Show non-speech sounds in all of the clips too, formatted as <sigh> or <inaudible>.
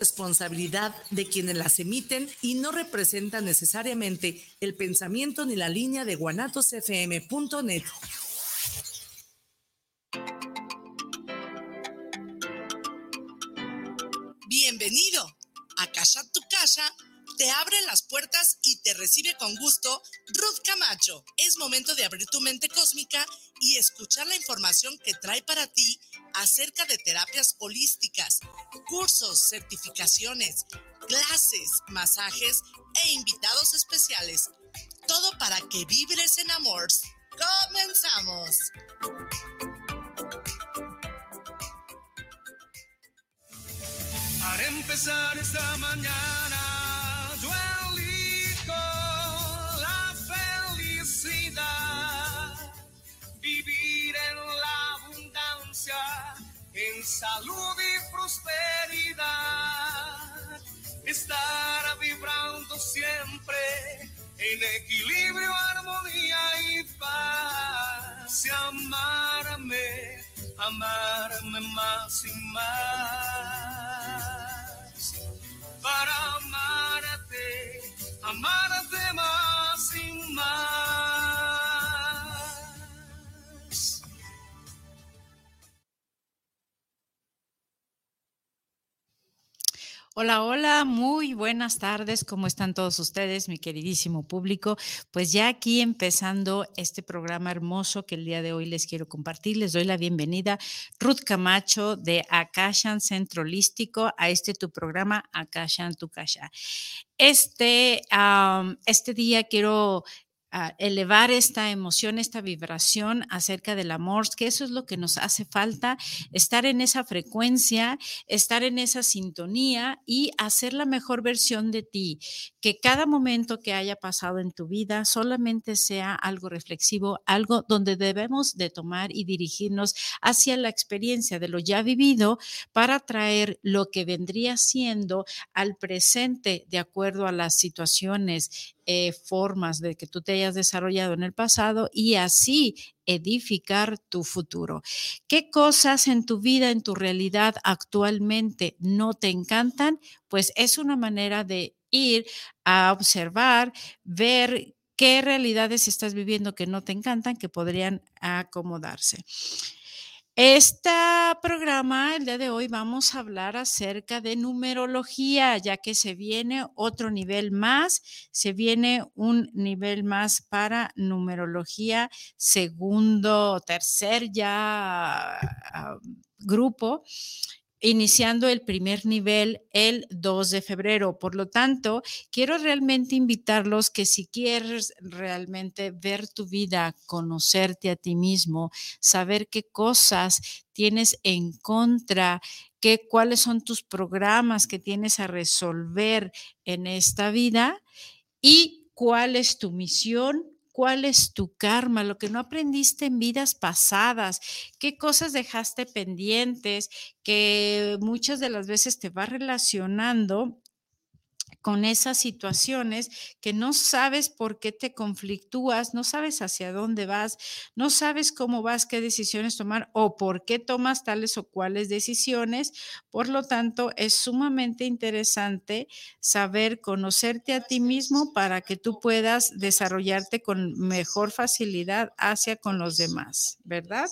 responsabilidad de quienes las emiten y no representan necesariamente el pensamiento ni la línea de guanatosfm.net. Bienvenido a Casa Tu Casa te abre las puertas y te recibe con gusto Ruth Camacho. Es momento de abrir tu mente cósmica y escuchar la información que trae para ti acerca de terapias holísticas, cursos, certificaciones, clases, masajes e invitados especiales. Todo para que vibres en amor. ¡Comenzamos! Para empezar esta mañana salud y prosperidad. Estar vibrando siempre en equilibrio, armonía y paz. Y amarme, amarme más y más. Para amarte, amarte más y más. Hola, hola, muy buenas tardes. ¿Cómo están todos ustedes, mi queridísimo público? Pues ya aquí empezando este programa hermoso que el día de hoy les quiero compartir. Les doy la bienvenida, Ruth Camacho de Akashan Centro Holístico, a este tu programa Akashan Tu Kasha. Este, este día quiero elevar esta emoción, esta vibración acerca del amor, que eso es lo que nos hace falta, estar en esa frecuencia, estar en esa sintonía y hacer la mejor versión de ti, que cada momento que haya pasado en tu vida solamente sea algo reflexivo, algo donde debemos de tomar y dirigirnos hacia la experiencia de lo ya vivido para traer lo que vendría siendo al presente de acuerdo a las situaciones eh, formas de que tú te hayas desarrollado en el pasado y así edificar tu futuro. ¿Qué cosas en tu vida, en tu realidad actualmente no te encantan? Pues es una manera de ir a observar, ver qué realidades estás viviendo que no te encantan, que podrían acomodarse. Este programa, el día de hoy, vamos a hablar acerca de numerología, ya que se viene otro nivel más, se viene un nivel más para numerología, segundo, tercer ya ah, grupo iniciando el primer nivel el 2 de febrero. Por lo tanto, quiero realmente invitarlos que si quieres realmente ver tu vida, conocerte a ti mismo, saber qué cosas tienes en contra, qué cuáles son tus programas que tienes a resolver en esta vida y cuál es tu misión cuál es tu karma, lo que no aprendiste en vidas pasadas, qué cosas dejaste pendientes, que muchas de las veces te va relacionando con esas situaciones que no sabes por qué te conflictúas, no sabes hacia dónde vas, no sabes cómo vas, qué decisiones tomar o por qué tomas tales o cuales decisiones. Por lo tanto, es sumamente interesante saber conocerte a ti mismo para que tú puedas desarrollarte con mejor facilidad hacia con los demás, ¿verdad?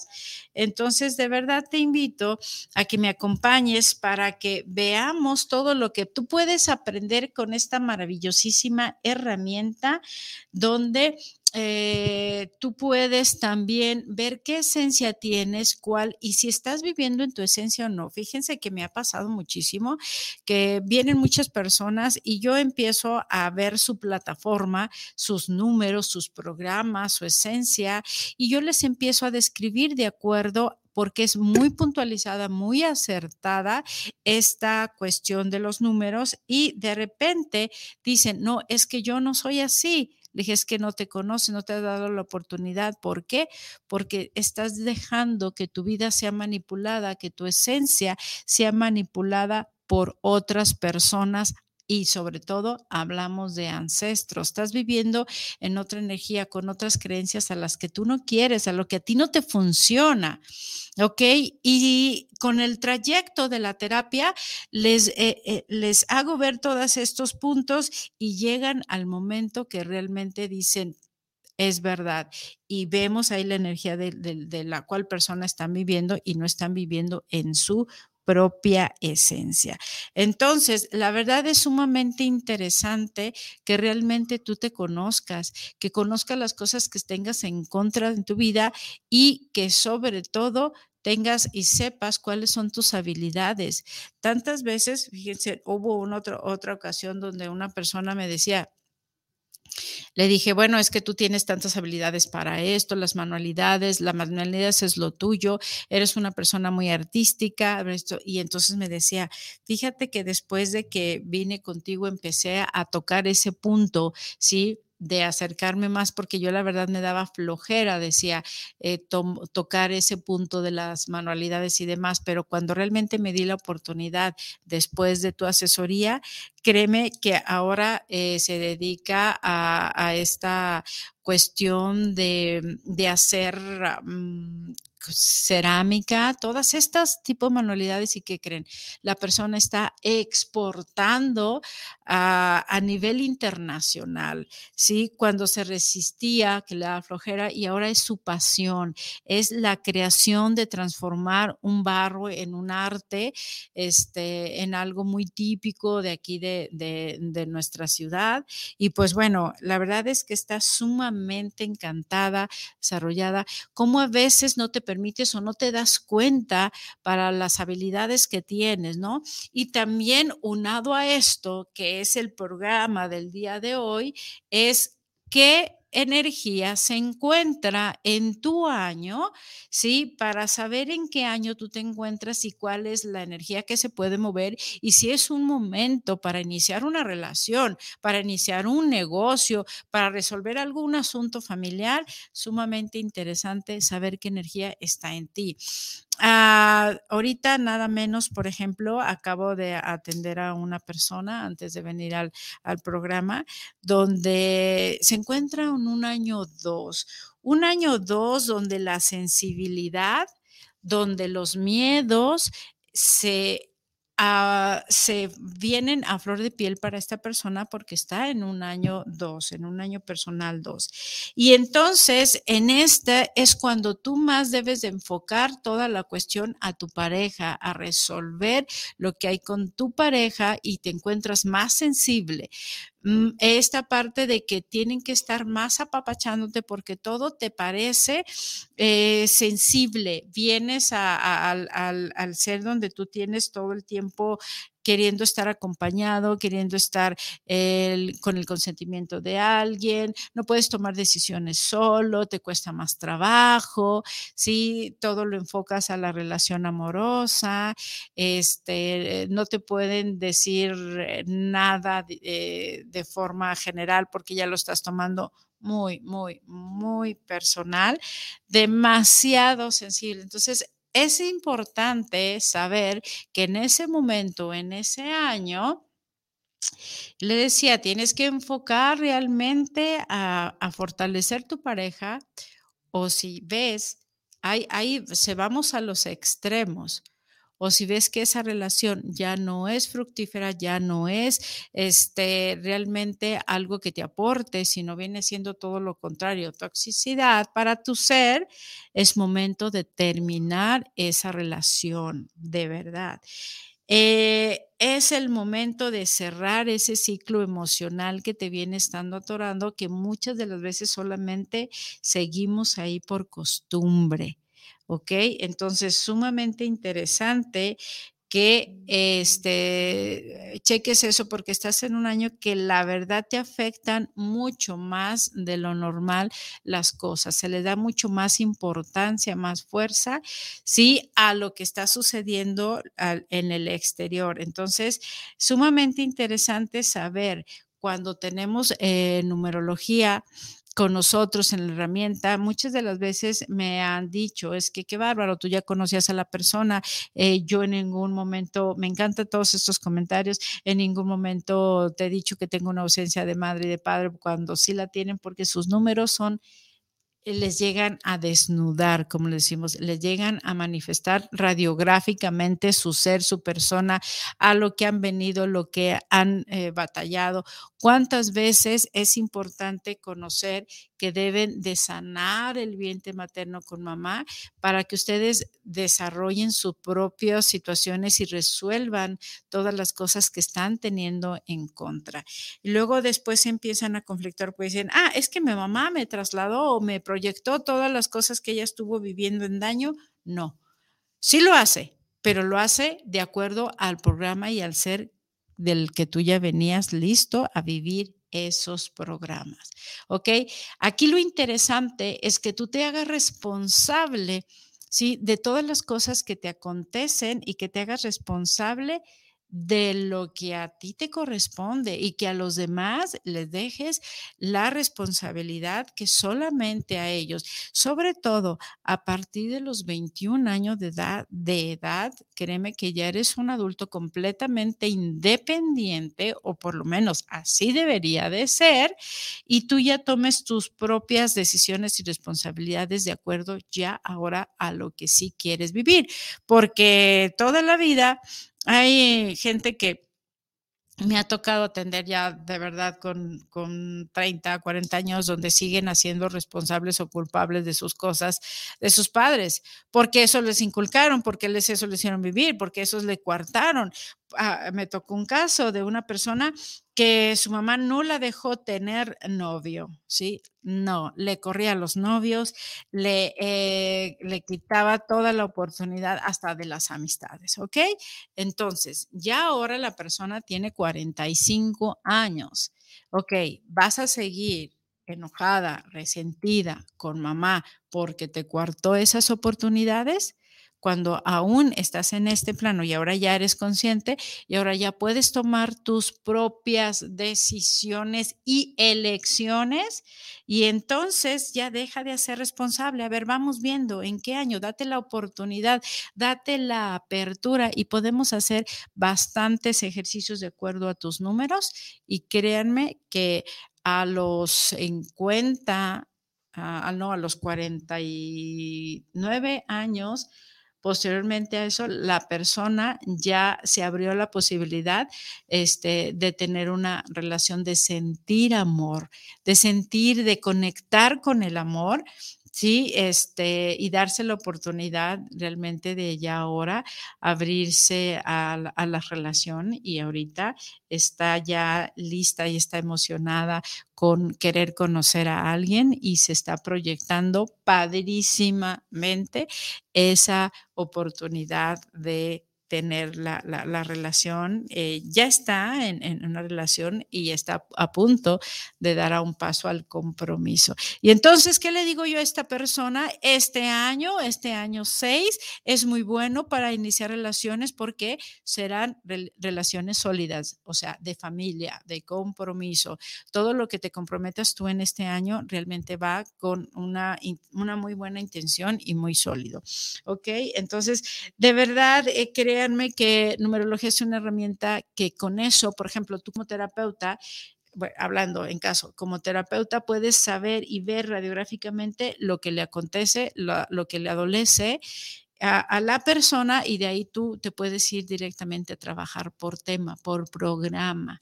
Entonces, de verdad te invito a que me acompañes para que veamos todo lo que tú puedes aprender con esta maravillosísima herramienta donde eh, tú puedes también ver qué esencia tienes, cuál, y si estás viviendo en tu esencia o no. Fíjense que me ha pasado muchísimo, que vienen muchas personas y yo empiezo a ver su plataforma, sus números, sus programas, su esencia, y yo les empiezo a describir de acuerdo porque es muy puntualizada, muy acertada esta cuestión de los números y de repente dicen, no, es que yo no soy así. Le dije, es que no te conoce, no te ha dado la oportunidad. ¿Por qué? Porque estás dejando que tu vida sea manipulada, que tu esencia sea manipulada por otras personas y sobre todo hablamos de ancestros. Estás viviendo en otra energía, con otras creencias a las que tú no quieres, a lo que a ti no te funciona. ¿Ok? Y con el trayecto de la terapia les, eh, eh, les hago ver todos estos puntos y llegan al momento que realmente dicen, es verdad. Y vemos ahí la energía de, de, la cual persona están viviendo y no están viviendo en su propia esencia. Entonces, la verdad es sumamente interesante que realmente tú te conozcas, que conozcas las cosas que tengas en contra en tu vida y que sobre todo tengas y sepas cuáles son tus habilidades. Tantas veces, fíjense, hubo una otra, otra ocasión donde una persona me decía, le dije, bueno, es que tú tienes tantas habilidades para esto, las manualidades, las manualidades es lo tuyo, eres una persona muy artística, y entonces me decía, fíjate que después de que vine contigo empecé a tocar ese punto, ¿sí? De acercarme más porque yo la verdad me daba flojera, decía, eh, tocar ese punto de las manualidades y demás, pero cuando realmente me di la oportunidad después de tu asesoría, créeme que ahora eh, se dedica a, esta cuestión de, hacer mm, cerámica, todas estas tipos de manualidades y que creen, la persona está exportando a, nivel internacional, ¿sí? Cuando se resistía, que le da flojera y ahora es su pasión, es la creación de transformar un barro en un arte, este, en algo muy típico de aquí de, de nuestra ciudad. Y pues bueno, la verdad es que está sumamente encantada, desarrollada, como a veces no te permites o no te das cuenta para las habilidades que tienes, ¿no? Y también unado a esto, que es el programa del día de hoy, es que energía se encuentra en tu año, ¿sí? Para saber en qué año tú te encuentras y cuál es la energía que se puede mover y si es un momento para iniciar una relación, para iniciar un negocio, para resolver algún asunto familiar, sumamente interesante saber qué energía está en ti. Ah, ahorita nada menos, por ejemplo, acabo de atender a una persona antes de venir al, al programa donde se encuentra en un año dos, un año dos donde la sensibilidad, donde los miedos se Ah, se vienen a flor de piel para esta persona porque está en un año dos, en un año personal dos. Y entonces, en este es cuando tú más debes de enfocar toda la cuestión a tu pareja, a resolver lo que hay con tu pareja y te encuentras más sensible. Mm, esta parte de que tienen que estar más apapachándote porque todo te parece eh, sensible. Vienes al, al ser donde tú tienes todo el tiempo queriendo estar acompañado, queriendo estar con el consentimiento de alguien, no puedes tomar decisiones solo, te cuesta más trabajo, ¿sí? Todo lo enfocas a la relación amorosa, este, no te pueden decir nada de, eh, de forma general porque ya lo estás tomando muy, muy, muy personal, demasiado sensible. Entonces, es importante saber que en ese momento, en ese año, le decía, tienes que enfocar realmente a, fortalecer tu pareja o si ves, ahí, ahí se vamos a los extremos o si ves que esa relación ya no es fructífera, ya no es este, realmente algo que te aporte, sino viene siendo todo lo contrario, toxicidad para tu ser, es momento de terminar esa relación de verdad. Eh, es el momento de cerrar ese ciclo emocional que te viene estando atorando, que muchas de las veces solamente seguimos ahí por costumbre. ¿Ok? Entonces, sumamente interesante que este, cheques eso porque estás en un año que la verdad te afectan mucho más de lo normal las cosas, se le da mucho más importancia, más fuerza, sí, a lo que está sucediendo en el exterior. Entonces, sumamente interesante saber cuando tenemos eh, numerología con nosotros en la herramienta, muchas de las veces me han dicho, es que qué bárbaro, tú ya conocías a la persona, eh, yo en ningún momento, me encantan todos estos comentarios, en ningún momento te he dicho que tengo una ausencia de madre y de padre, cuando sí la tienen, porque sus números son les llegan a desnudar, como le decimos, les llegan a manifestar radiográficamente su ser, su persona, a lo que han venido, lo que han eh, batallado. ¿Cuántas veces es importante conocer que deben de sanar el vientre materno con mamá para que ustedes desarrollen sus propias situaciones y resuelvan todas las cosas que están teniendo en contra? Y luego después empiezan a conflictar, pues dicen, ah, es que mi mamá me trasladó o me proyectó todas las cosas que ella estuvo viviendo en daño. No, sí lo hace, pero lo hace de acuerdo al programa y al ser del que tú ya venías listo a vivir esos programas. ¿Ok? Aquí lo interesante es que tú te hagas responsable, ¿sí? De todas las cosas que te acontecen y que te hagas responsable de lo que a ti te corresponde y que a los demás les dejes la responsabilidad que solamente a ellos, sobre todo a partir de los 21 años de edad, de edad, créeme que ya eres un adulto completamente independiente o por lo menos así debería de ser y tú ya tomes tus propias decisiones y responsabilidades de acuerdo ya ahora a lo que sí quieres vivir, porque toda la vida hay gente que me ha tocado atender ya de verdad con, con 30, 40 años donde siguen haciendo responsables o culpables de sus cosas de sus padres, porque eso les inculcaron, porque eso les hicieron vivir, porque eso les coartaron. Ah, me tocó un caso de una persona que su mamá no la dejó tener novio, ¿sí? No, le corría a los novios, le, eh, le quitaba toda la oportunidad hasta de las amistades, ¿ok? Entonces, ya ahora la persona tiene 45 años, ¿ok? Vas a seguir enojada, resentida con mamá porque te cuartó esas oportunidades cuando aún estás en este plano y ahora ya eres consciente y ahora ya puedes tomar tus propias decisiones y elecciones y entonces ya deja de ser responsable. A ver, vamos viendo en qué año, date la oportunidad, date la apertura y podemos hacer bastantes ejercicios de acuerdo a tus números y créanme que a los 50, a, no, a los 49 años, Posteriormente a eso, la persona ya se abrió la posibilidad este, de tener una relación de sentir amor, de sentir, de conectar con el amor Sí, este, y darse la oportunidad realmente de ya ahora abrirse a, la relación y ahorita está ya lista y está emocionada con querer conocer a alguien y se está proyectando padrísimamente esa oportunidad de tener la, la, relación, eh, ya está en, en, una relación y está a punto de dar a un paso al compromiso. Y entonces, ¿qué le digo yo a esta persona? Este año, este año 6, es muy bueno para iniciar relaciones porque serán relaciones sólidas, o sea, de familia, de compromiso. Todo lo que te comprometas tú en este año realmente va con una, una muy buena intención y muy sólido. ¿Ok? Entonces, de verdad, eh, creo créanme que numerología es una herramienta que con eso, por ejemplo, tú como terapeuta, hablando en caso, como terapeuta puedes saber y ver radiográficamente lo que le acontece, lo, que le adolece a, la persona y de ahí tú te puedes ir directamente a trabajar por tema, por programa.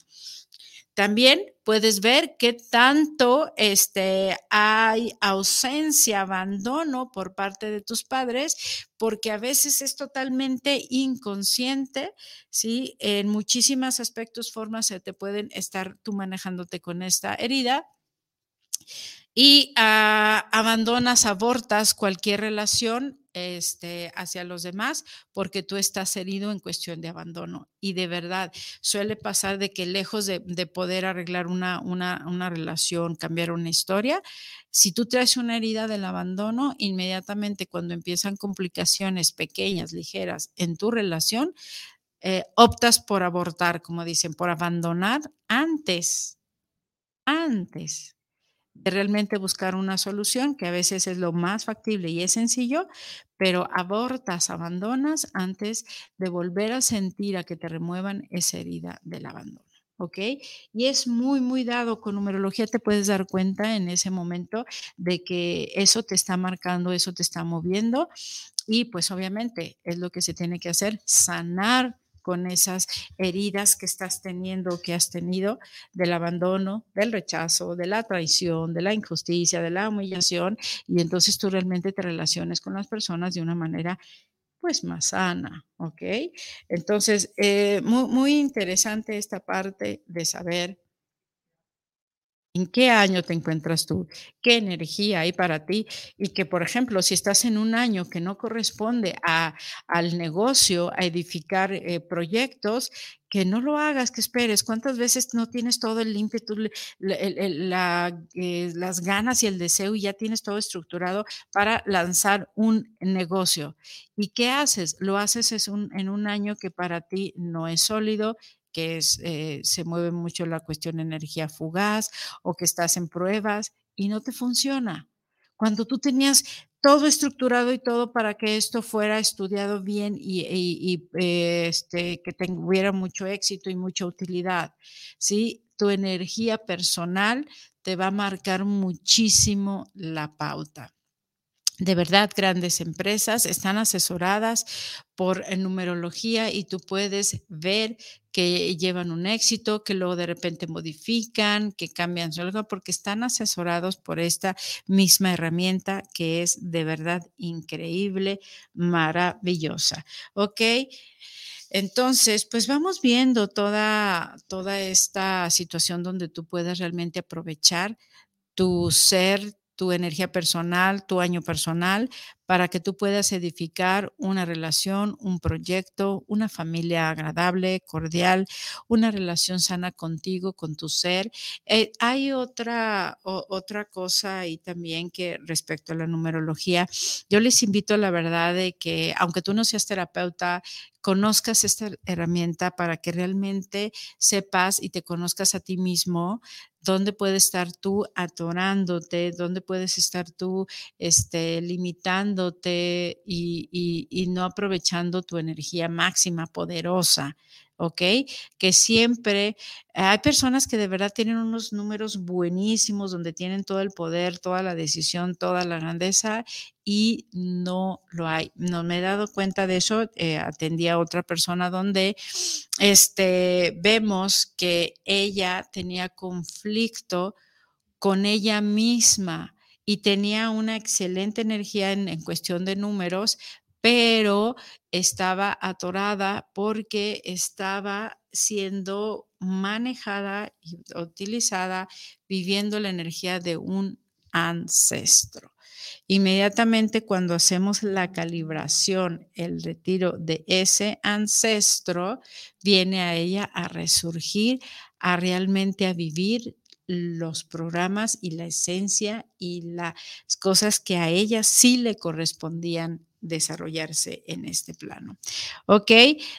También puedes ver qué tanto este, hay ausencia, abandono por parte de tus padres, porque a veces es totalmente inconsciente, ¿sí? En muchísimos aspectos, formas se te pueden estar tú manejándote con esta herida y ah, abandonas, abortas cualquier relación este, hacia los demás porque tú estás herido en cuestión de abandono. Y de verdad, suele pasar de que lejos de, poder arreglar una, una, una, relación, cambiar una historia, si tú traes una herida del abandono, inmediatamente cuando empiezan complicaciones pequeñas, ligeras en tu relación, eh, optas por abortar, como dicen, por abandonar antes, antes de realmente buscar una solución, que a veces es lo más factible y es sencillo, pero abortas, abandonas antes de volver a sentir a que te remuevan esa herida del abandono. ¿ok? Y es muy, muy dado con numerología, te puedes dar cuenta en ese momento de que eso te está marcando, eso te está moviendo y pues obviamente es lo que se tiene que hacer, sanar con esas heridas que estás teniendo, que has tenido del abandono, del rechazo, de la traición, de la injusticia, de la humillación, y entonces tú realmente te relaciones con las personas de una manera pues más sana, ¿ok? Entonces, eh, muy, muy interesante esta parte de saber en qué año te encuentras tú, qué energía hay para ti y que, por ejemplo, si estás en un año que no corresponde a, al negocio, a edificar eh, proyectos, que no lo hagas, que esperes. ¿Cuántas veces no tienes todo el ímpetu, eh, las ganas y el deseo y ya tienes todo estructurado para lanzar un negocio? ¿Y qué haces? Lo haces es en un año que para ti no es sólido, que eh, se mueve mucho la cuestión energía fugaz o que estás en pruebas y no te funciona. Cuando tú tenías todo estructurado y todo para que esto fuera estudiado bien y, este, que tuviera mucho éxito y mucha utilidad, ¿sí? Tu energía personal te va a marcar muchísimo la pauta de verdad grandes empresas están asesoradas por numerología y tú puedes ver que llevan un éxito, que luego de repente modifican, que cambian su algo, porque están asesorados por esta misma herramienta que es de verdad increíble, maravillosa. ¿Ok? Entonces, pues vamos viendo toda, toda esta situación donde tú puedas realmente aprovechar tu ser, tu energía personal, tu año personal, para que tú puedas edificar una relación, un proyecto, una familia agradable, cordial, una relación sana contigo, con tu ser. Eh, hay otra, otra cosa ahí también que respecto a la numerología, yo les invito la verdad de que aunque tú no seas terapeuta, conozcas esta herramienta para que realmente sepas y te conozcas a ti mismo, dónde puedes estar tú atorándote, dónde puedes estar tú este, y no aprovechando tu energía máxima, poderosa. ¿ok? Que siempre hay personas que de verdad tienen unos números buenísimos donde tienen todo el poder, toda la decisión, toda la grandeza y no lo hay. No me he dado cuenta de eso. Eh, atendí a otra persona donde este, vemos que ella tenía conflicto con ella misma y tenía una excelente energía en, cuestión de números, pero estaba atorada porque estaba siendo manejada y utilizada viviendo la energía de un ancestro. Inmediatamente cuando hacemos la calibración, el retiro de ese ancestro, viene a ella a resurgir, a realmente a vivir los programas y la esencia y las cosas que a ella sí le correspondían desarrollarse en este plano. ¿Ok?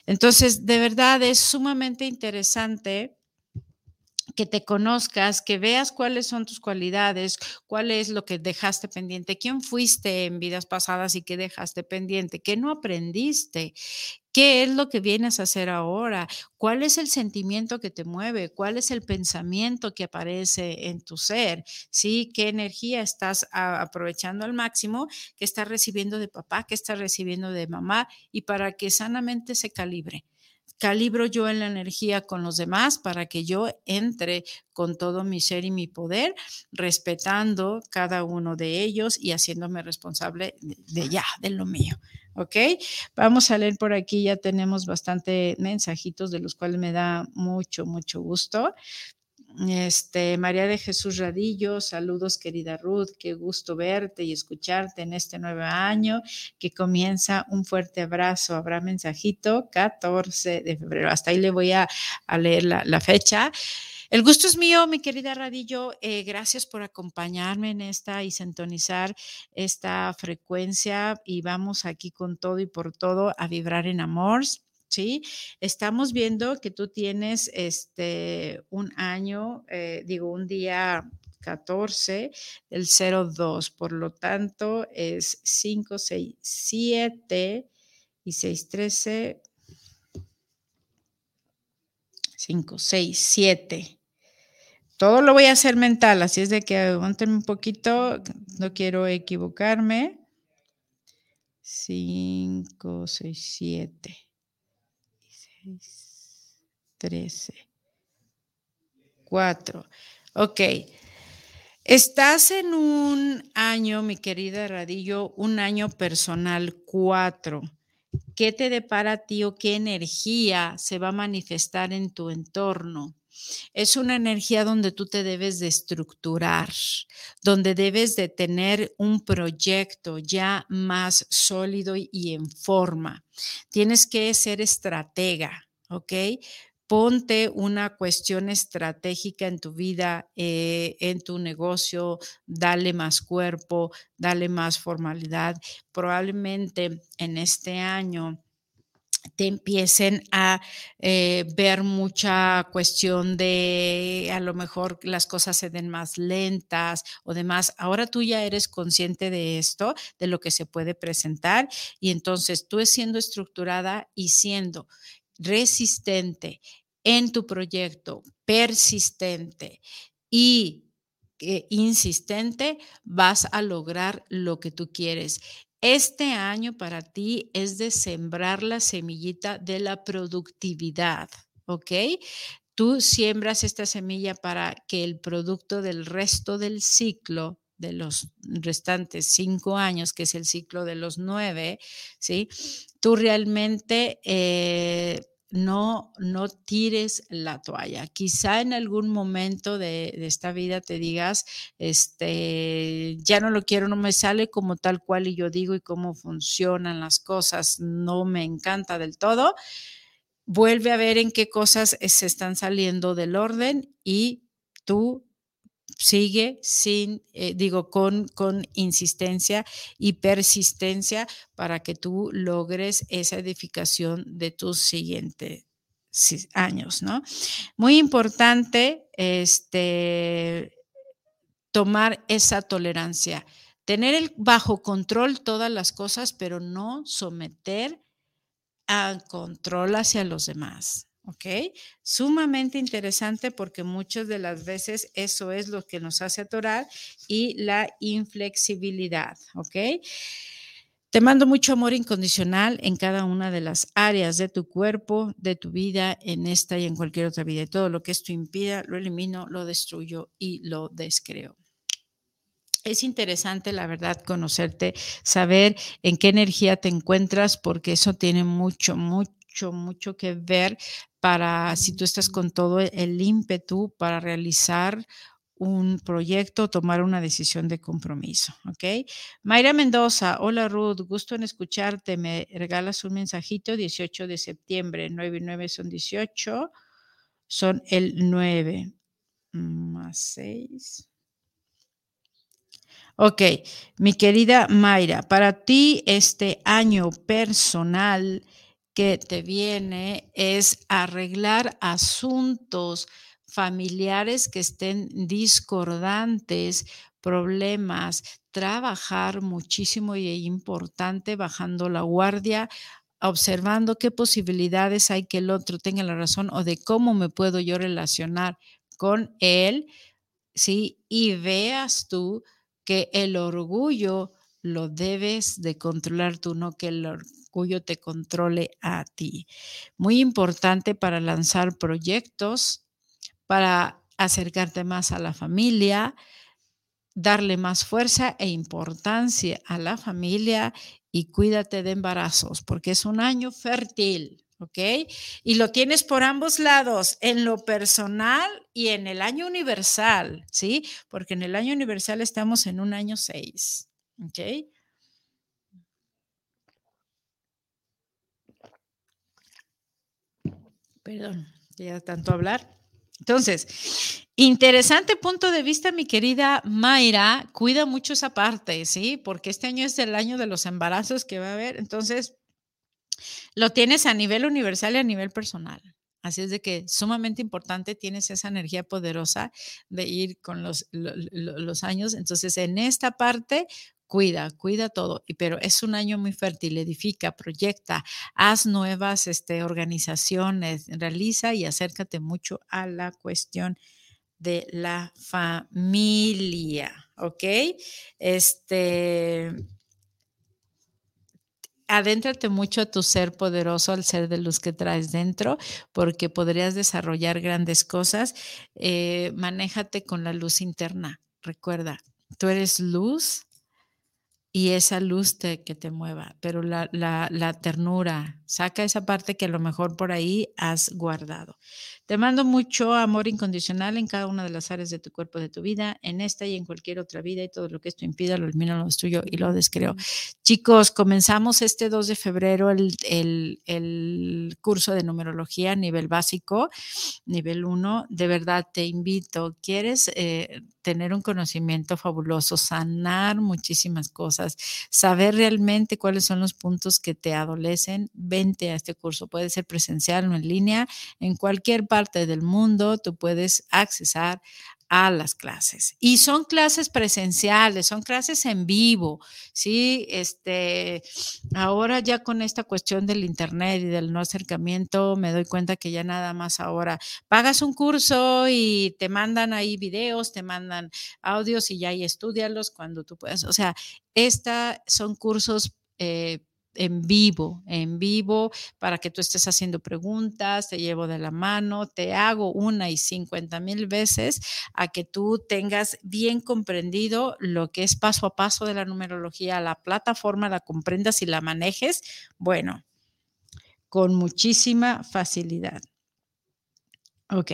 Entonces, de verdad es sumamente interesante que te conozcas, que veas cuáles son tus cualidades, cuál es lo que dejaste pendiente, quién fuiste en vidas pasadas y qué dejaste pendiente, qué no aprendiste, ¿Qué es lo que vienes a hacer ahora? ¿Cuál es el sentimiento que te mueve? ¿Cuál es el pensamiento que aparece en tu ser? ¿Sí? ¿Qué energía estás aprovechando al máximo? ¿Qué estás recibiendo de papá? ¿Qué estás recibiendo de mamá? Y para que sanamente se calibre calibro yo en la energía con los demás para que yo entre con todo mi ser y mi poder, respetando cada uno de ellos y haciéndome responsable de ya, de lo mío. ¿ok? Vamos a leer por aquí, ya tenemos bastante mensajitos de los cuales me da mucho, mucho gusto. Este, María de Jesús Radillo, saludos querida Ruth, qué gusto verte y escucharte en este nuevo año que comienza. Un fuerte abrazo. Habrá mensajito 14 de febrero. Hasta ahí le voy a, leer la, fecha. El gusto es mío, mi querida Radillo. Eh, gracias por acompañarme en esta y sintonizar esta frecuencia y vamos aquí con todo y por todo a vibrar en amor. ¿Sí? Estamos viendo que tú tienes este, un año, eh, digo, un día 14 del 02. Por lo tanto, es 5, 6, 7 y 6, 13. 5, 6, 7. Todo lo voy a hacer mental, así es de que aguanten un poquito, no quiero equivocarme. 5, 6, 7, 6, 13, 4. Ok. Estás en un año, mi querida Radillo, un año personal 4. ¿Qué te depara a ti o qué energía se va a manifestar en tu entorno? Es una energía donde tú te debes de estructurar, donde debes de tener un proyecto ya más sólido y en forma. Tienes que ser estratega, ¿ok? Ponte una cuestión estratégica en tu vida, eh, en tu negocio, dale más cuerpo, dale más formalidad. Probablemente en este año te empiecen a eh, ver mucha cuestión de a lo mejor las cosas se den más lentas o demás. Ahora tú ya eres consciente de esto, de lo que se puede presentar y entonces tú siendo estructurada y siendo resistente en tu proyecto, persistente y eh, insistente, vas a lograr lo que tú quieres. Este año para ti es de sembrar la semillita de la productividad, ¿ok? Tú siembras esta semilla para que el producto del resto del ciclo de los restantes cinco años, que es el ciclo de los nueve, ¿sí? Tú realmente eh, no, no tires la toalla. Quizá en algún momento de, esta vida te digas, este, ya no lo quiero, no me sale como tal cual y yo digo y cómo funcionan las cosas, no me encanta del todo. Vuelve a ver en qué cosas se están saliendo del orden y tú sigue sin, eh, digo, con, con insistencia y persistencia para que tú logres esa edificación de tus siguientes años, ¿no? Muy importante, este, tomar esa tolerancia, tener el, bajo control todas las cosas, pero no someter al control hacia los demás. ¿Ok? Sumamente interesante porque muchas de las veces eso es lo que nos hace atorar y la inflexibilidad, ¿ok? Te mando mucho amor incondicional en cada una de las áreas de tu cuerpo, de tu vida, en esta y en cualquier otra vida. Y todo lo que esto impida, lo elimino, lo destruyo y lo descreo. Es interesante, la verdad, conocerte, saber en qué energía te encuentras, porque eso tiene mucho, mucho mucho, que ver para si tú estás con todo el ímpetu para realizar un proyecto, tomar una decisión de compromiso, ¿ok? Mayra Mendoza, hola Ruth, gusto en escucharte, me regalas un mensajito, 18 de septiembre, 9 y 9 son 18, son el 9 más 6. Ok, mi querida Mayra, para ti este año personal que te viene es arreglar asuntos familiares que estén discordantes, problemas, trabajar muchísimo y importante bajando la guardia, observando qué posibilidades hay que el otro tenga la razón o de cómo me puedo yo relacionar con él, ¿sí? Y veas tú que el orgullo lo debes de controlar tú, no que el orgullo te controle a ti. Muy importante para lanzar proyectos, para acercarte más a la familia, darle más fuerza e importancia a la familia y cuídate de embarazos, porque es un año fértil. ¿ok? Y lo tienes por ambos lados, en lo personal y en el año universal, ¿sí? Porque en el año universal estamos en un año 6. ¿Ok? Perdón, ya tanto hablar. Entonces, interesante punto de vista, mi querida Mayra. Cuida mucho esa parte, ¿sí? Porque este año es el año de los embarazos que va a haber. Entonces, lo tienes a nivel universal y a nivel personal. Así es de que sumamente importante, tienes esa energía poderosa de ir con los, los años. Entonces, en esta parte, cuida, cuida todo, y, pero es un año muy fértil, edifica, proyecta, haz nuevas este, organizaciones, realiza y acércate mucho a la cuestión de la familia, ¿ok? Este, adéntrate mucho a tu ser poderoso, al ser de luz que traes dentro, porque podrías desarrollar grandes cosas. Eh, manéjate con la luz interna. Recuerda, tú eres luz y esa luz te, que te mueva, pero la, la, la, ternura, saca esa parte que a lo mejor por ahí has guardado. Te mando mucho amor incondicional en cada una de las áreas de tu cuerpo, de tu vida, en esta y en cualquier otra vida, y todo lo que esto impida, lo elimino, lo destruyo y lo descreo. Chicos, comenzamos este 2 de febrero el, el, el curso de numerología a nivel básico, nivel 1. De verdad, te invito, ¿quieres eh, tener un conocimiento fabuloso, sanar muchísimas cosas, saber realmente cuáles son los puntos que te adolecen? A este curso. Puede ser presencial o en línea, en cualquier parte parte del mundo, tú puedes accesar a las clases. Y son clases presenciales, son clases en vivo, ¿sí? Este, ahora ya con esta cuestión del internet y del no acercamiento, me doy cuenta que ya nada más ahora pagas un curso y te mandan ahí videos, te mandan audios y ya ahí estudialos cuando tú puedas. O sea, esta son cursos eh, en vivo, en vivo, para que tú estés haciendo preguntas, te llevo de la mano, te hago una y cincuenta mil veces a que tú tengas bien comprendido lo que es paso a paso de la numerología, la plataforma, la comprendas y la manejes, bueno, con muchísima facilidad. Ok.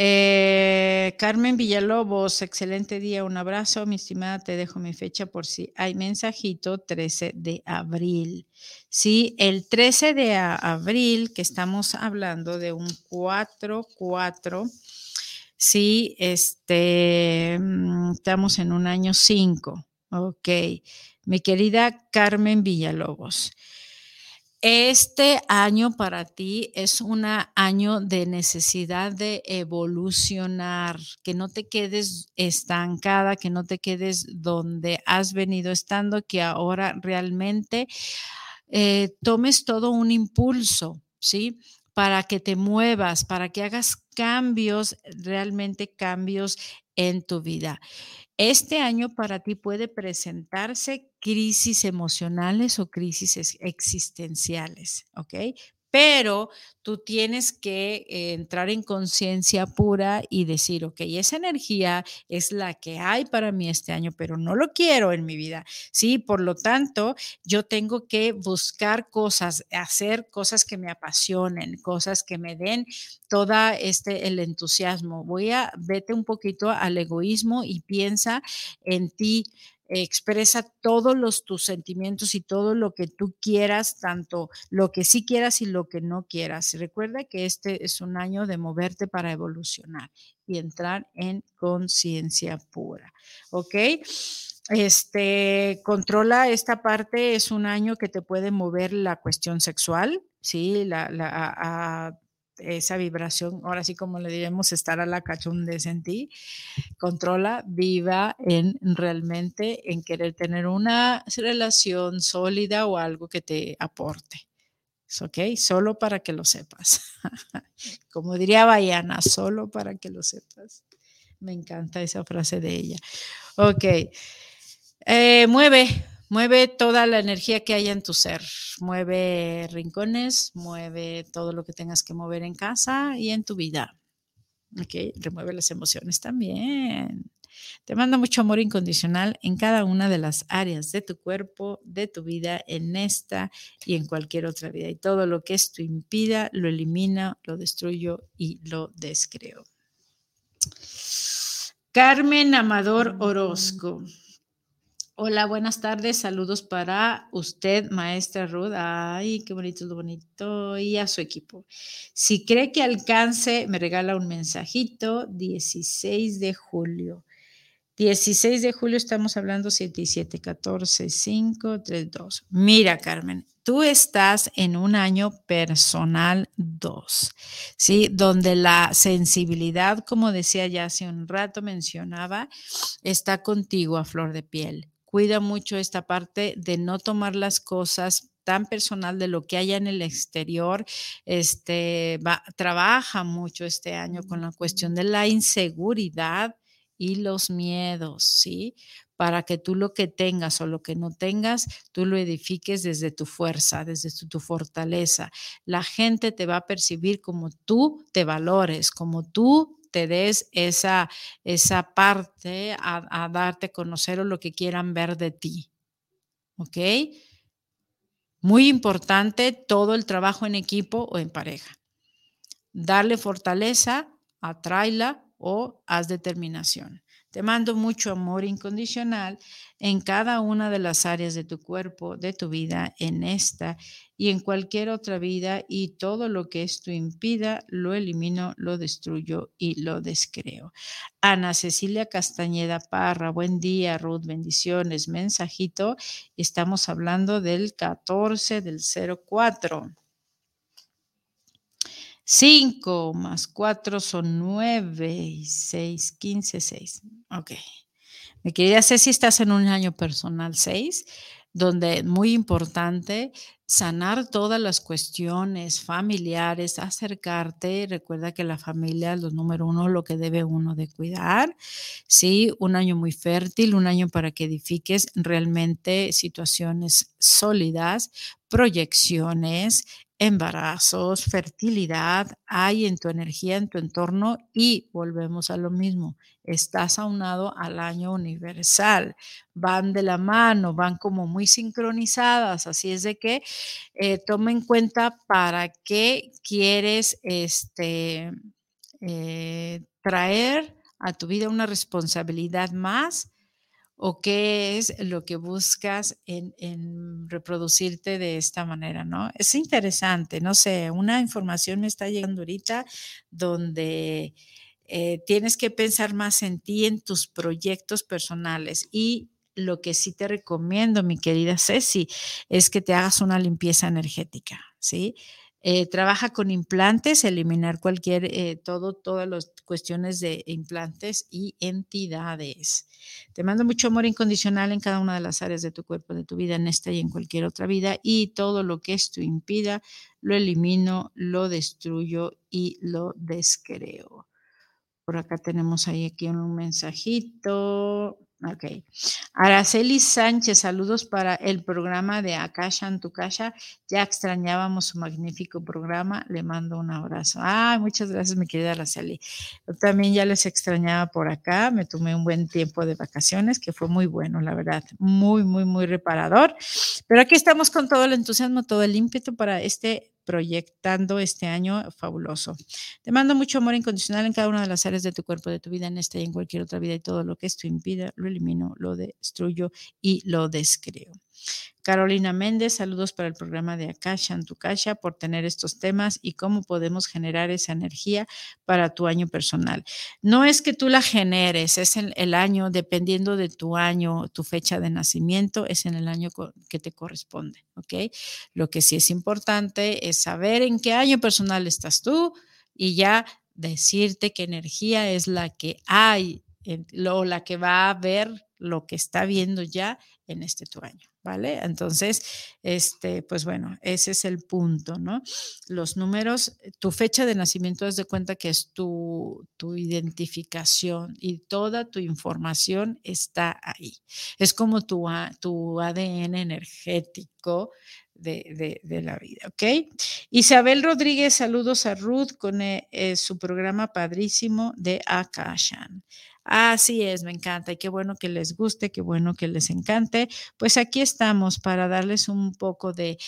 Eh, Carmen Villalobos, excelente día, un abrazo, mi estimada, te dejo mi fecha por si hay mensajito, 13 de abril. Sí, el 13 de abril, que estamos hablando de un 4-4, sí, este, mm, estamos en un año 5, ok. Mi querida Carmen Villalobos. Este año para ti es un año de necesidad de evolucionar, que no te quedes estancada, que no te quedes donde has venido estando, que ahora realmente eh, tomes todo un impulso, ¿sí? Para que te muevas, para que hagas cambios, realmente cambios en tu vida. Este año para ti puede presentarse crisis emocionales o crisis existenciales, ¿ok? Pero tú tienes que eh, entrar en conciencia pura y decir, ok, esa energía es la que hay para mí este año, pero no lo quiero en mi vida, ¿sí? Por lo tanto, yo tengo que buscar cosas, hacer cosas que me apasionen, cosas que me den toda este, el entusiasmo. Voy a, vete un poquito al egoísmo y piensa en ti expresa todos los, tus sentimientos y todo lo que tú quieras, tanto lo que sí quieras y lo que no quieras. Recuerda que este es un año de moverte para evolucionar y entrar en conciencia pura. ¿Ok? Este, controla esta parte, es un año que te puede mover la cuestión sexual, ¿sí? La, la, esa vibración, ahora sí como le diremos, estar a la cachondez en ti, controla, viva en realmente en querer tener una relación sólida o algo que te aporte. ¿Ok? Solo para que lo sepas. <laughs> Como diría Bayana, solo para que lo sepas. Me encanta esa frase de ella. Ok. Eh, mueve, Mueve toda la energía que haya en tu ser. Mueve rincones, mueve todo lo que tengas que mover en casa y en tu vida. Ok, remueve las emociones también. Te mando mucho amor incondicional en cada una de las áreas de tu cuerpo, de tu vida, en esta y en cualquier otra vida. Y todo lo que esto impida, lo elimina, lo destruyo y lo descreo. Carmen Amador Orozco. Hola, buenas tardes. Saludos para usted, maestra Ruth. Ay, qué bonito, lo bonito. Y a su equipo. Si cree que alcance, me regala un mensajito. 16 de julio. 16 de julio estamos hablando 7 y 7, 14, 5, 3, 2. Mira, Carmen, tú estás en un año personal 2, ¿sí? Donde la sensibilidad, como decía ya hace un rato, mencionaba, está contigo a flor de piel. Cuida mucho esta parte de no tomar las cosas tan personal de lo que haya en el exterior, este, trabaja mucho este año con la cuestión de la inseguridad y los miedos, ¿sí? Para que tú lo que tengas o lo que no tengas, tú lo edifiques desde tu fuerza, desde tu, fortaleza. La gente te va a percibir como tú te valores, como tú te des esa, esa parte a, a darte a conocer o lo que quieran ver de ti. Muy importante todo el trabajo en equipo o en pareja. Darle fortaleza, atráela o haz determinación. Te mando mucho amor incondicional en cada una de las áreas de tu cuerpo, de tu vida, en esta y en cualquier otra vida y todo lo que esto impida, lo elimino, lo destruyo y lo descreo. Ana Cecilia Castañeda Parra, buen día, Ruth, bendiciones, mensajito. Estamos hablando del 14 del 04. 5 más 4 son 9 y 6, 15, 6. Ok. Mi querida Ceci, estás en un año personal 6, donde muy importante sanar todas las cuestiones familiares, acercarte. Recuerda que la familia es lo número uno, lo que debe uno de cuidar. Sí, un año muy fértil, un año para que edifiques realmente situaciones sólidas, proyecciones, embarazos, fertilidad hay en tu energía, en tu entorno y volvemos a lo mismo, estás aunado al año universal, van de la mano, van como muy sincronizadas, así es de que eh, toma en cuenta para qué quieres este, eh, traer a tu vida una responsabilidad más o qué es lo que buscas en, reproducirte de esta manera, ¿no? Es interesante, no sé, una información me está llegando ahorita donde eh, tienes que pensar más en ti, en tus proyectos personales y lo que sí te recomiendo, mi querida Ceci, es que te hagas una limpieza energética, ¿sí? Eh, trabaja con implantes, eliminar cualquier, eh, todo, todas las cuestiones de implantes y entidades. Te mando mucho amor incondicional en cada una de las áreas de tu cuerpo, de tu vida, en esta y en cualquier otra vida. Y todo lo que esto impida, lo elimino, lo destruyo y lo descreo. Por acá tenemos ahí aquí un mensajito. Ok. Araceli Sánchez, saludos para el programa de Akasha en tu casa. Ya extrañábamos su magnífico programa. Le mando un abrazo. Ah, muchas gracias, mi querida Araceli. Yo también ya les extrañaba por acá. Me tomé un buen tiempo de vacaciones, que fue muy bueno, la verdad. Muy, muy, muy reparador. Pero aquí estamos con todo el entusiasmo, todo el ímpetu para este proyectando este año fabuloso. Te mando mucho amor incondicional en cada una de las áreas de tu cuerpo, de tu vida, en esta y en cualquier otra vida y todo lo que esto impida, lo elimino, lo destruyo y lo descreo. Carolina Méndez, saludos para el programa de Akasha en tu Kasha por tener estos temas y cómo podemos generar esa energía para tu año personal. No es que tú la generes, es el, el año, dependiendo de tu año, tu fecha de nacimiento, es en el año que te corresponde, ¿ok? Lo que sí es importante es saber en qué año personal estás tú y ya decirte qué energía es la que hay o la que va a ver lo que está viendo ya en este tu año. ¿vale? Entonces, este, pues bueno, ese es el punto, ¿no? Los números, eh, tu fecha de nacimiento, haz de cuenta que es tu, tu identificación y toda tu información está ahí. Es como tu, tu ADN energético de, la vida, ¿ok? Isabel Rodríguez, saludos a Ruth con eh, eh, su programa padrísimo de Akashan. Así es, me encanta y qué bueno que les guste, qué bueno que les encante. Pues aquí estamos para darles un poco de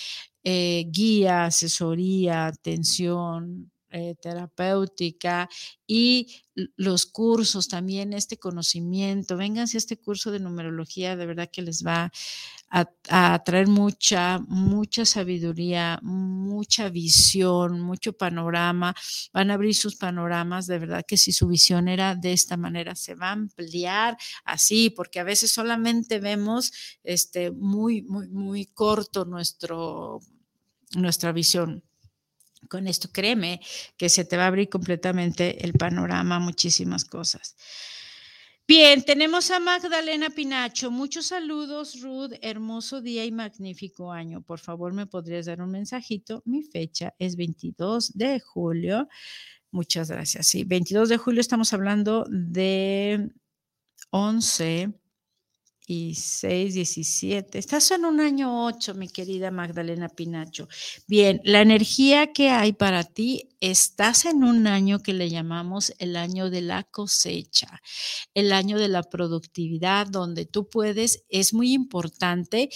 eh, guía, asesoría, atención, terapéutica y los cursos también, este conocimiento. Vénganse a este curso de numerología, de verdad que les va a, traer mucha, mucha sabiduría, mucha visión, mucho panorama. Van a abrir sus panoramas, de verdad que si su visión era de esta manera, se va a ampliar así, porque a veces solamente vemos este, muy, muy, muy corto nuestro, nuestra visión con esto, créeme que se te va a abrir completamente el panorama, muchísimas cosas. Bien, tenemos a Magdalena Pinacho. Muchos saludos, Ruth. Hermoso día y magnífico año. Por favor, me podrías dar un mensajito. Mi fecha es 22 de julio. Muchas gracias. Sí, 22 de julio estamos hablando de 11 y 6, 17. Estás en un año 8, mi querida Magdalena Pinacho. Bien, la energía que hay para ti, estás en un año que le llamamos el año de la cosecha, el año de la productividad, donde tú puedes, es muy importante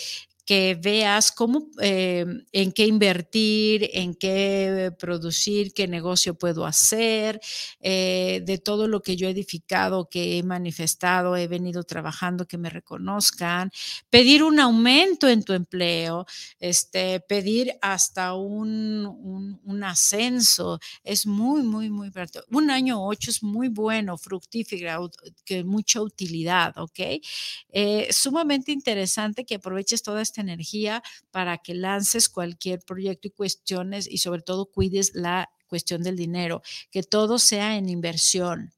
que veas cómo, eh, en qué invertir, en qué producir, qué negocio puedo hacer, eh, de todo lo que yo he edificado, que he manifestado, he venido trabajando, que me reconozcan, pedir un aumento en tu empleo, este, pedir hasta un, un, ascenso, es muy, muy, muy, un año ocho es muy bueno, fructífero, que mucha utilidad, ¿ok? Eh, sumamente interesante que aproveches toda esta energía para que lances cualquier proyecto y cuestiones y sobre todo cuides la cuestión del dinero, que todo sea en inversión.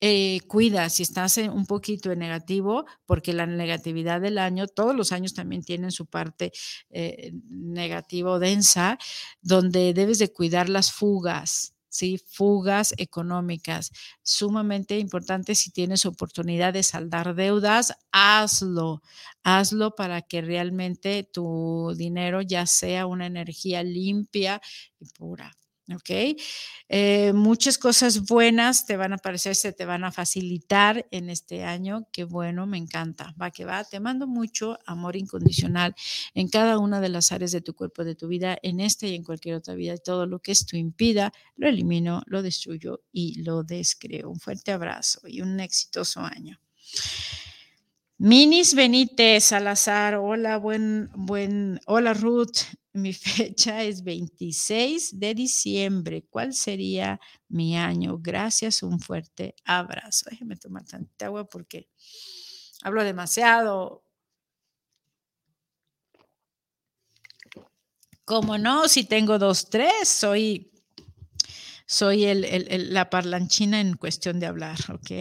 Eh, cuida si estás un poquito en negativo, porque la negatividad del año, todos los años también tienen su parte eh, negativa o densa, donde debes de cuidar las fugas. ¿Sí? fugas económicas. Sumamente importante si tienes oportunidad de saldar deudas, hazlo, hazlo para que realmente tu dinero ya sea una energía limpia y pura. ¿Ok? Eh, muchas cosas buenas te van a aparecer, se te van a facilitar en este año. Qué bueno, me encanta. Va que va. Te mando mucho amor incondicional en cada una de las áreas de tu cuerpo, de tu vida, en esta y en cualquier otra vida. Todo lo que esto impida, lo elimino, lo destruyo y lo descreo. Un fuerte abrazo y un exitoso año. Minis Benítez Salazar, hola, buen, buen, hola Ruth, mi <laughs> fecha es 26 de diciembre. ¿Cuál sería mi año? Gracias, un fuerte abrazo. Déjeme tomar tanta agua porque hablo demasiado. Como no, si tengo dos, tres, soy, soy la parlanchina en cuestión de hablar, ¿ok?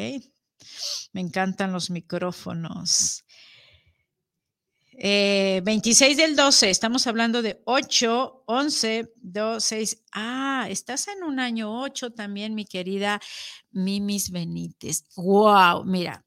Me encantan los micrófonos. 26 eh, del 12, estamos hablando de 8, 11, 2, 6. Ah, estás en un año 8 también, mi querida Mimis Benítez. Wow, mira.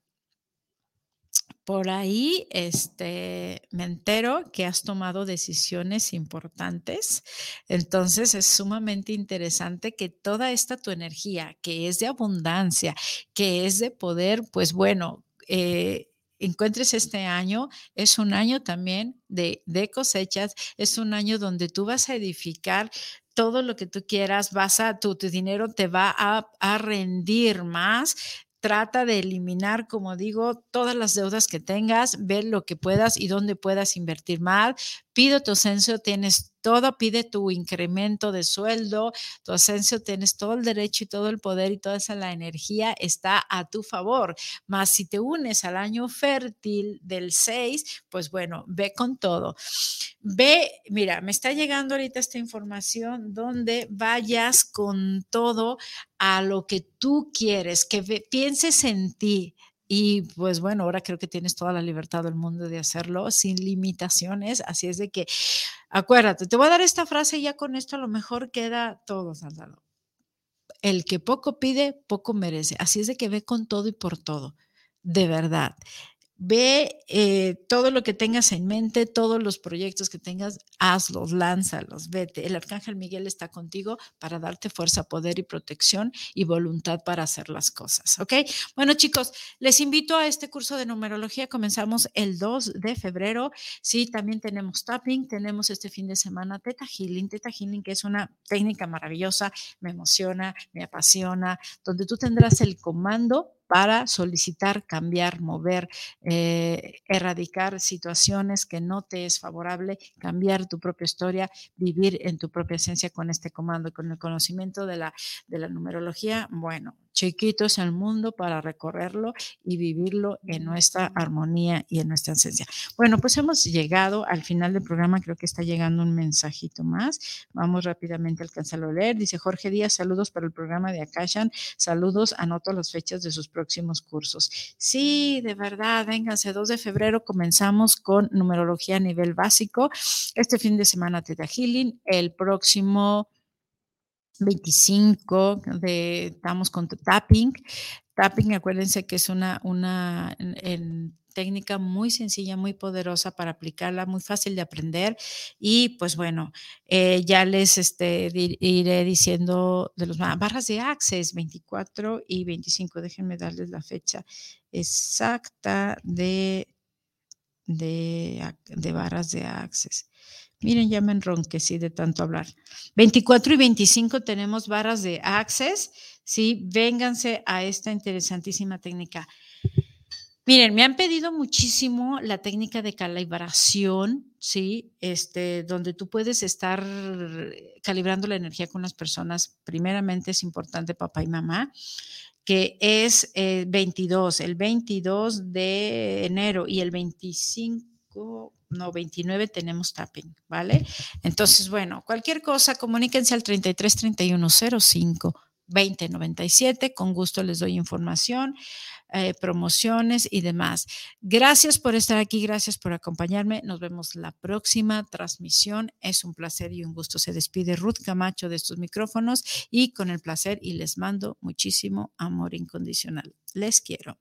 Por ahí este, me entero que has tomado decisiones importantes. Entonces es sumamente interesante que toda esta tu energía, que es de abundancia, que es de poder, pues bueno, eh, encuentres este año, es un año también de, cosechas, es un año donde tú vas a edificar todo lo que tú quieras, vas a, tu, tu dinero te va a, a rendir más, trata de eliminar, como digo, todas las deudas que tengas, ver lo que puedas y dónde puedas invertir más. Pide tu ascenso, tienes todo, pide tu incremento de sueldo, tu ascenso, tienes todo el derecho y todo el poder y toda esa la energía está a tu favor. Más si te unes al año fértil del 6, pues bueno, ve con todo. Ve, mira, me está llegando ahorita esta información donde vayas con todo a lo que tú quieres, que pienses en ti, y pues bueno, ahora creo que tienes toda la libertad del mundo de hacerlo sin limitaciones. Así es de que, acuérdate, te voy a dar esta frase y ya con esto a lo mejor queda todo saldado. El que poco pide, poco merece. Así es de que ve con todo y por todo. De verdad. Ve eh, todo lo que tengas en mente, todos los proyectos que tengas, hazlos, lánzalos, vete. El arcángel Miguel está contigo para darte fuerza, poder y protección y voluntad para hacer las cosas, ¿ok? Bueno, chicos, les invito a este curso de numerología. Comenzamos el 2 de febrero. Sí, también tenemos tapping, tenemos este fin de semana Teta Healing. Teta Healing, que es una técnica maravillosa, me emociona, me apasiona, donde tú tendrás el comando para solicitar, cambiar, mover, eh, erradicar situaciones que no te es favorable, cambiar tu propia historia, vivir en tu propia esencia con este comando, con el conocimiento de la, de la numerología. Bueno, chiquito es el mundo para recorrerlo y vivirlo en nuestra armonía y en nuestra esencia. Bueno, pues hemos llegado al final del programa, creo que está llegando un mensajito más. Vamos rápidamente a alcanzarlo a leer. Dice Jorge Díaz, saludos para el programa de Akashan, saludos, anoto las fechas de sus próximos cursos. Sí, de verdad, vénganse, 2 de febrero comenzamos con numerología a nivel básico. Este fin de semana Teta Healing, el próximo 25 de, estamos con tapping. Tapping, acuérdense que es una, una técnica muy sencilla, muy poderosa para aplicarla, muy fácil de aprender. Y pues bueno, eh, ya les este, iré diciendo de los barras de Access 24 y 25. Déjenme darles la fecha exacta de, de, de barras de Access. Miren, ya me enronquecí de tanto hablar. 24 y 25 tenemos barras de Access, ¿sí? Vénganse a esta interesantísima técnica. Miren, me han pedido muchísimo la técnica de calibración, ¿sí? Este, donde tú puedes estar calibrando la energía con las personas. Primeramente es importante papá y mamá, que es 22, eh, el 22 de enero y el 25 no, 29 tenemos tapping, ¿vale? Entonces, bueno, cualquier cosa, comuníquense al 33 31 05 20 97. Con gusto les doy información, eh, promociones y demás. Gracias por estar aquí, gracias por acompañarme. Nos vemos la próxima transmisión. Es un placer y un gusto. Se despide Ruth Camacho de estos micrófonos y con el placer y les mando muchísimo amor incondicional. Les quiero.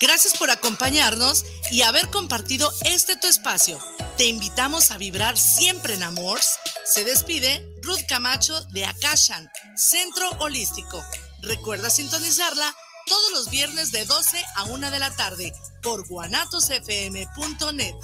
Gracias por acompañarnos y haber compartido este tu espacio. Te invitamos a vibrar siempre en amor. Se despide Ruth Camacho de Akashan, Centro Holístico. Recuerda sintonizarla todos los viernes de 12 a 1 de la tarde por guanatosfm.net.